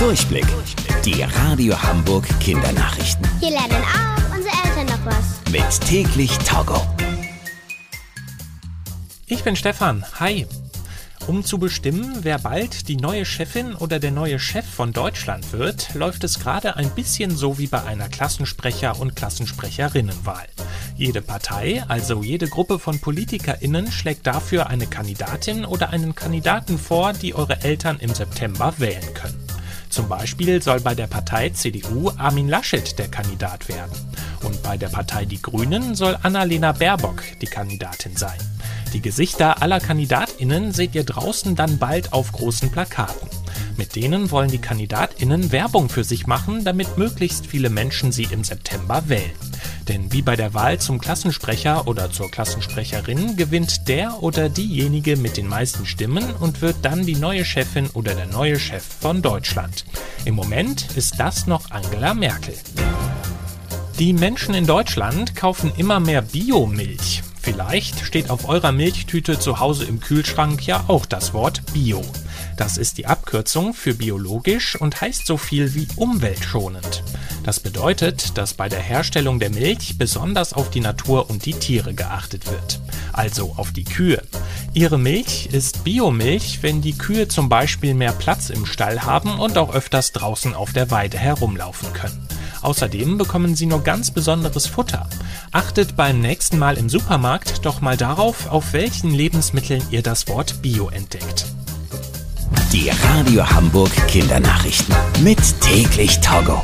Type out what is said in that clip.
Durchblick. Die Radio Hamburg Kindernachrichten. Hier lernen auch unsere Eltern noch was. Mit täglich Togo. Ich bin Stefan. Hi. Um zu bestimmen, wer bald die neue Chefin oder der neue Chef von Deutschland wird, läuft es gerade ein bisschen so wie bei einer Klassensprecher- und Klassensprecherinnenwahl. Jede Partei, also jede Gruppe von PolitikerInnen, schlägt dafür eine Kandidatin oder einen Kandidaten vor, die eure Eltern im September wählen können. Zum Beispiel soll bei der Partei CDU Armin Laschet der Kandidat werden. Und bei der Partei Die Grünen soll Annalena Baerbock die Kandidatin sein. Die Gesichter aller KandidatInnen seht ihr draußen dann bald auf großen Plakaten. Mit denen wollen die KandidatInnen Werbung für sich machen, damit möglichst viele Menschen sie im September wählen. Denn wie bei der Wahl zum Klassensprecher oder zur Klassensprecherin gewinnt der oder diejenige mit den meisten Stimmen und wird dann die neue Chefin oder der neue Chef von Deutschland. Im Moment ist das noch Angela Merkel. Die Menschen in Deutschland kaufen immer mehr Biomilch. Vielleicht steht auf eurer Milchtüte zu Hause im Kühlschrank ja auch das Wort Bio. Das ist die Abkürzung für biologisch und heißt so viel wie umweltschonend. Das bedeutet, dass bei der Herstellung der Milch besonders auf die Natur und die Tiere geachtet wird. Also auf die Kühe. Ihre Milch ist Biomilch, wenn die Kühe zum Beispiel mehr Platz im Stall haben und auch öfters draußen auf der Weide herumlaufen können. Außerdem bekommen sie nur ganz besonderes Futter. Achtet beim nächsten Mal im Supermarkt doch mal darauf, auf welchen Lebensmitteln ihr das Wort Bio entdeckt. Die Radio Hamburg Kindernachrichten. Mit täglich Togo.